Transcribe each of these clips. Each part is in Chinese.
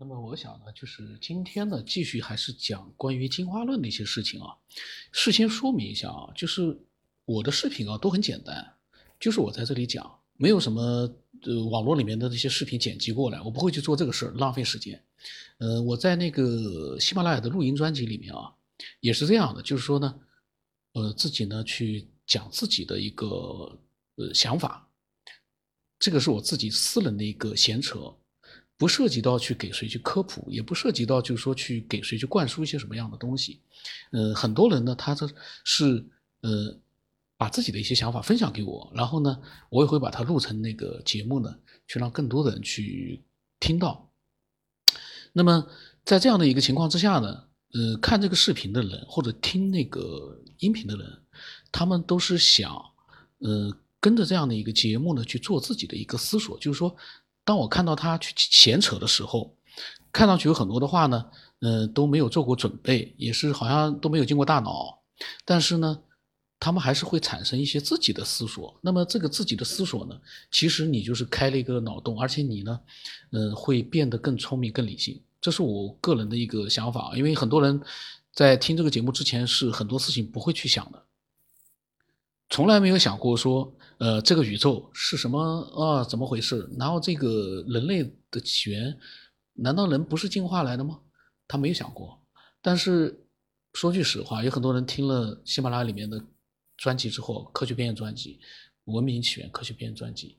那么我想呢，就是今天呢，继续还是讲关于进化论的一些事情啊。事先说明一下啊，就是我的视频啊都很简单，就是我在这里讲，没有什么呃网络里面的那些视频剪辑过来，我不会去做这个事儿，浪费时间。呃，我在那个喜马拉雅的录音专辑里面啊，也是这样的，就是说呢，呃，自己呢去讲自己的一个呃想法，这个是我自己私人的一个闲扯。不涉及到去给谁去科普，也不涉及到就是说去给谁去灌输一些什么样的东西。呃，很多人呢，他这是呃把自己的一些想法分享给我，然后呢，我也会把它录成那个节目呢，去让更多的人去听到。那么在这样的一个情况之下呢，呃，看这个视频的人或者听那个音频的人，他们都是想呃跟着这样的一个节目呢去做自己的一个思索，就是说。当我看到他去闲扯的时候，看上去有很多的话呢，嗯，都没有做过准备，也是好像都没有经过大脑，但是呢，他们还是会产生一些自己的思索。那么这个自己的思索呢，其实你就是开了一个脑洞，而且你呢，嗯，会变得更聪明、更理性。这是我个人的一个想法，因为很多人在听这个节目之前是很多事情不会去想的。从来没有想过说，呃，这个宇宙是什么啊？怎么回事？然后这个人类的起源，难道人不是进化来的吗？他没有想过。但是说句实话，有很多人听了喜马拉雅里面的专辑之后，科学边缘专辑、文明起源科学边缘专辑，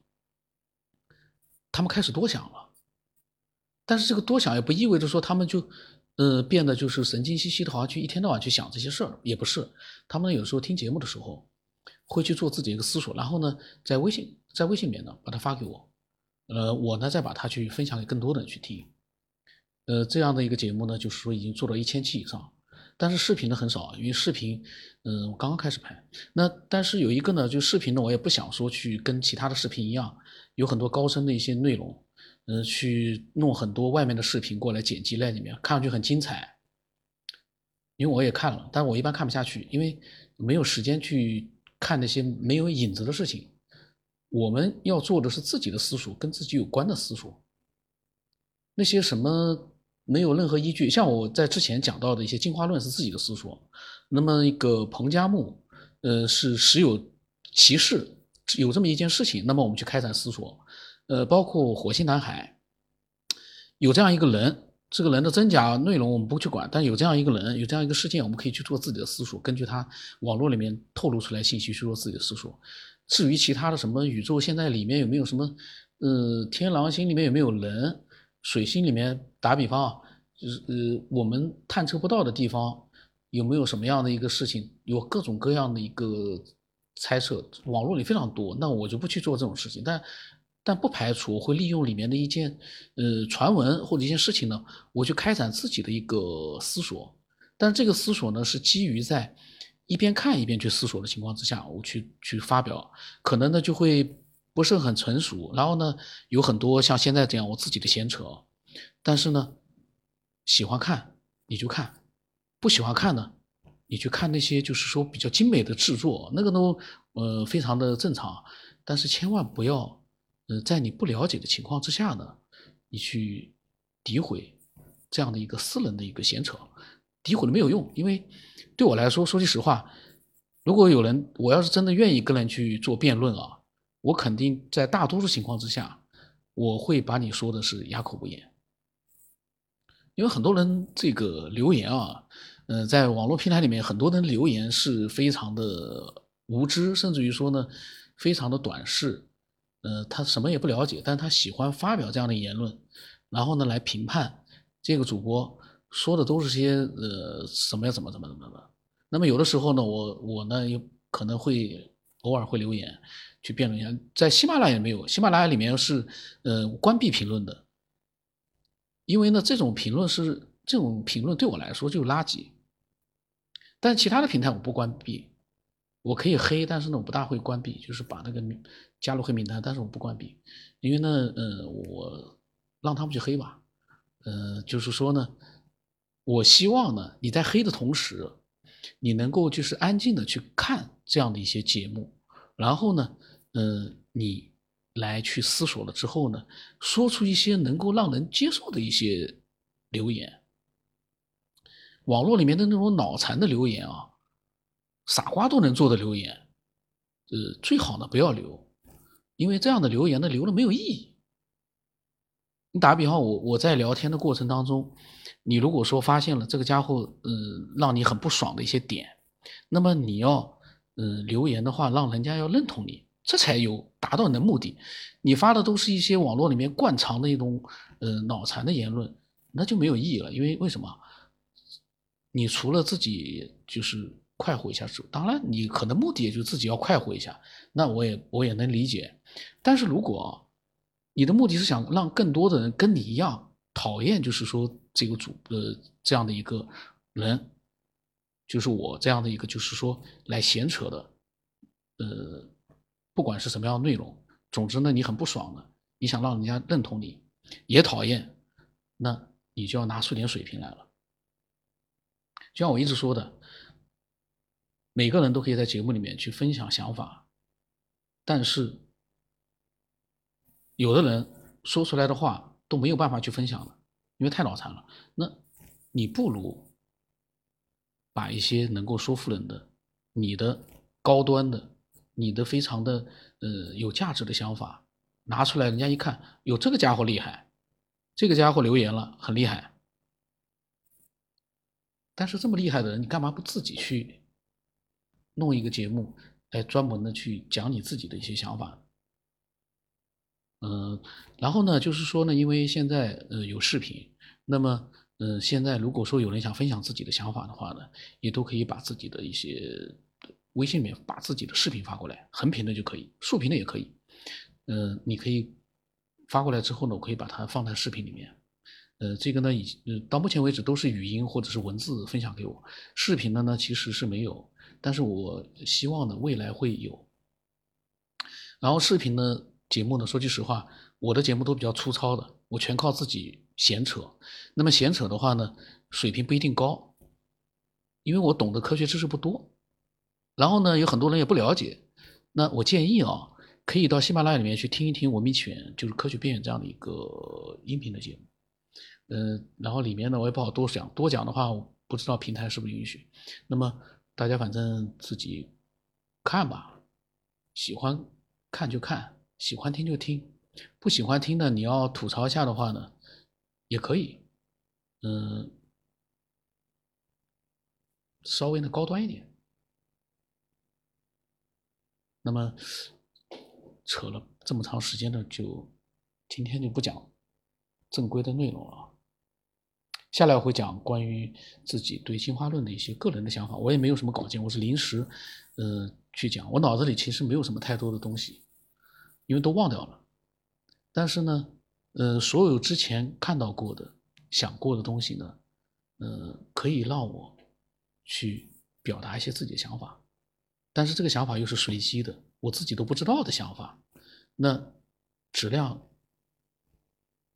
他们开始多想了。但是这个多想也不意味着说他们就，呃，变得就是神经兮兮的，好像去一天到晚去想这些事儿，也不是。他们有时候听节目的时候。会去做自己一个思索，然后呢，在微信在微信里面呢把它发给我，呃，我呢再把它去分享给更多的人去听，呃，这样的一个节目呢，就是说已经做到一千期以上，但是视频呢很少，因为视频，嗯，我刚刚开始拍，那但是有一个呢，就视频呢，我也不想说去跟其他的视频一样，有很多高深的一些内容，嗯，去弄很多外面的视频过来剪辑在里面，看上去很精彩，因为我也看了，但我一般看不下去，因为没有时间去。看那些没有影子的事情，我们要做的是自己的思索，跟自己有关的思索。那些什么没有任何依据，像我在之前讲到的一些进化论是自己的思索。那么一个彭加木，呃，是实有其事，有这么一件事情，那么我们去开展思索。呃，包括火星男孩，有这样一个人。这个人的真假内容我们不去管，但有这样一个人，有这样一个事件，我们可以去做自己的思索，根据他网络里面透露出来信息去做自己的思索。至于其他的什么宇宙现在里面有没有什么，呃，天狼星里面有没有人，水星里面打比方啊，就是呃我们探测不到的地方有没有什么样的一个事情，有各种各样的一个猜测，网络里非常多，那我就不去做这种事情，但。但不排除会利用里面的一件，呃，传闻或者一件事情呢，我去开展自己的一个思索。但这个思索呢，是基于在一边看一边去思索的情况之下，我去去发表，可能呢就会不是很成熟。然后呢，有很多像现在这样我自己的闲扯。但是呢，喜欢看你就看，不喜欢看呢，你去看那些就是说比较精美的制作，那个都呃非常的正常。但是千万不要。呃，在你不了解的情况之下呢，你去诋毁这样的一个私人的一个闲扯，诋毁了没有用，因为对我来说，说句实话，如果有人，我要是真的愿意跟人去做辩论啊，我肯定在大多数情况之下，我会把你说的是哑口无言，因为很多人这个留言啊，呃，在网络平台里面，很多人留言是非常的无知，甚至于说呢，非常的短视。呃，他什么也不了解，但他喜欢发表这样的言论，然后呢来评判这个主播说的都是些呃什么呀怎么怎么怎么的。那么有的时候呢，我我呢也可能会偶尔会留言去辩论一下，在喜马拉雅没有，喜马拉雅里面是呃关闭评论的，因为呢这种评论是这种评论对我来说就是垃圾，但其他的平台我不关闭。我可以黑，但是呢，我不大会关闭，就是把那个加入黑名单，但是我不关闭，因为呢，呃，我让他们去黑吧，呃，就是说呢，我希望呢，你在黑的同时，你能够就是安静的去看这样的一些节目，然后呢，呃，你来去思索了之后呢，说出一些能够让人接受的一些留言，网络里面的那种脑残的留言啊，傻瓜都能做的留言，呃，最好呢不要留，因为这样的留言呢留了没有意义。你打个比方，我我在聊天的过程当中，你如果说发现了这个家伙，嗯，让你很不爽的一些点，那么你要，嗯，留言的话，让人家要认同你，这才有达到你的目的。你发的都是一些网络里面惯常的一种，呃，脑残的言论，那就没有意义了。因为为什么？你除了自己就是快活一下之，当然你可能目的也就自己要快活一下，那我也我也能理解。但是如果你的目的是想让更多的人跟你一样讨厌，就是说这个主呃这样的一个人，就是我这样的一个就是说来闲扯的，呃，不管是什么样的内容，总之呢你很不爽的，你想让人家认同你，也讨厌，那你就要拿出点水平来了。就像我一直说的，每个人都可以在节目里面去分享想法，但是。有的人说出来的话都没有办法去分享了，因为太脑残了。那你不如把一些能够说服人的、你的高端的、你的非常的呃有价值的想法拿出来，人家一看，有这个家伙厉害，这个家伙留言了，很厉害。但是这么厉害的人，你干嘛不自己去弄一个节目来专门的去讲你自己的一些想法？嗯，然后呢，就是说呢，因为现在呃有视频，那么嗯，现在如果说有人想分享自己的想法的话呢，也都可以把自己的一些微信里面把自己的视频发过来，横屏的就可以，竖屏的也可以。嗯，你可以发过来之后呢，我可以把它放在视频里面。呃，这个呢，已呃到目前为止都是语音或者是文字分享给我，视频的呢其实是没有，但是我希望呢未来会有。然后视频的。节目呢，说句实话，我的节目都比较粗糙的，我全靠自己闲扯。那么闲扯的话呢，水平不一定高，因为我懂得科学知识不多。然后呢，有很多人也不了解。那我建议啊，可以到喜马拉雅里面去听一听《文明起源》，就是科学边缘这样的一个音频的节目。嗯，然后里面呢，我也不好多讲，多讲的话，我不知道平台是不是允许。那么大家反正自己看吧，喜欢看就看。喜欢听就听，不喜欢听的，你要吐槽一下的话呢，也可以，嗯，稍微的高端一点。那么扯了这么长时间的，就今天就不讲正规的内容了。下来我会讲关于自己对进化论的一些个人的想法。我也没有什么稿件，我是临时，呃，去讲。我脑子里其实没有什么太多的东西。因为都忘掉了，但是呢，呃，所有之前看到过的、想过的东西呢，呃，可以让我去表达一些自己的想法，但是这个想法又是随机的，我自己都不知道的想法，那质量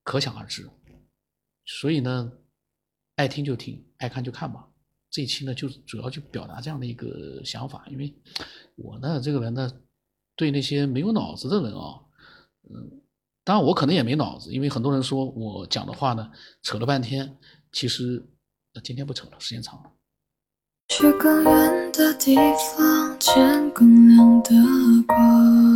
可想而知。所以呢，爱听就听，爱看就看吧。这一期呢，就主要就表达这样的一个想法，因为我呢，这个人呢。对那些没有脑子的人啊，嗯，当然我可能也没脑子，因为很多人说我讲的话呢扯了半天，其实今天不扯了，时间长了。去更远的地方，见更亮的光。